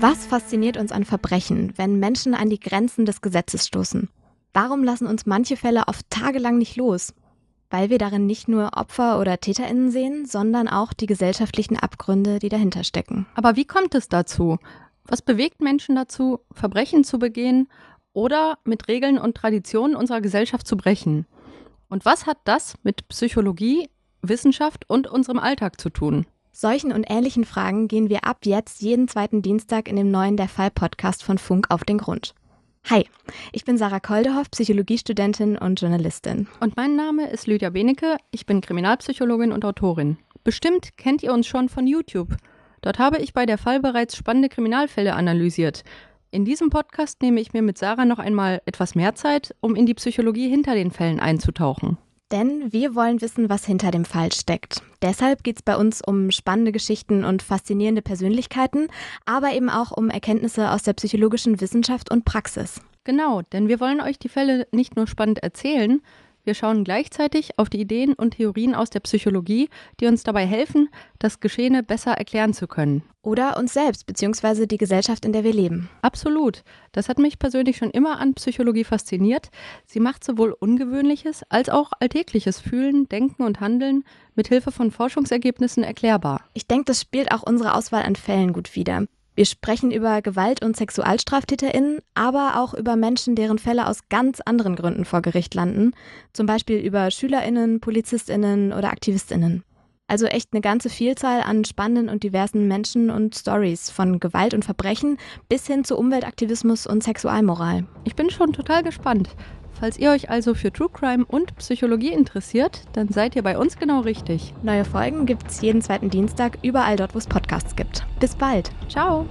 Was fasziniert uns an Verbrechen, wenn Menschen an die Grenzen des Gesetzes stoßen? Warum lassen uns manche Fälle oft tagelang nicht los? Weil wir darin nicht nur Opfer oder Täterinnen sehen, sondern auch die gesellschaftlichen Abgründe, die dahinter stecken. Aber wie kommt es dazu? Was bewegt Menschen dazu, Verbrechen zu begehen oder mit Regeln und Traditionen unserer Gesellschaft zu brechen? Und was hat das mit Psychologie, Wissenschaft und unserem Alltag zu tun? Solchen und ähnlichen Fragen gehen wir ab jetzt jeden zweiten Dienstag in dem neuen Der Fall Podcast von Funk auf den Grund. Hi, ich bin Sarah Koldehoff, Psychologiestudentin und Journalistin. Und mein Name ist Lydia Benecke, ich bin Kriminalpsychologin und Autorin. Bestimmt kennt ihr uns schon von YouTube. Dort habe ich bei der Fall bereits spannende Kriminalfälle analysiert. In diesem Podcast nehme ich mir mit Sarah noch einmal etwas mehr Zeit, um in die Psychologie hinter den Fällen einzutauchen. Denn wir wollen wissen, was hinter dem Fall steckt. Deshalb geht es bei uns um spannende Geschichten und faszinierende Persönlichkeiten, aber eben auch um Erkenntnisse aus der psychologischen Wissenschaft und Praxis. Genau, denn wir wollen euch die Fälle nicht nur spannend erzählen, wir schauen gleichzeitig auf die Ideen und Theorien aus der Psychologie, die uns dabei helfen, das Geschehene besser erklären zu können. Oder uns selbst bzw. die Gesellschaft, in der wir leben. Absolut. Das hat mich persönlich schon immer an Psychologie fasziniert. Sie macht sowohl ungewöhnliches als auch alltägliches Fühlen, Denken und Handeln mit Hilfe von Forschungsergebnissen erklärbar. Ich denke, das spielt auch unsere Auswahl an Fällen gut wider. Wir sprechen über Gewalt- und SexualstraftäterInnen, aber auch über Menschen, deren Fälle aus ganz anderen Gründen vor Gericht landen. Zum Beispiel über SchülerInnen, PolizistInnen oder AktivistInnen. Also echt eine ganze Vielzahl an spannenden und diversen Menschen und Stories, von Gewalt und Verbrechen bis hin zu Umweltaktivismus und Sexualmoral. Ich bin schon total gespannt. Falls ihr euch also für True Crime und Psychologie interessiert, dann seid ihr bei uns genau richtig. Neue Folgen gibt es jeden zweiten Dienstag überall dort, wo es Podcasts gibt. Bis bald. Ciao.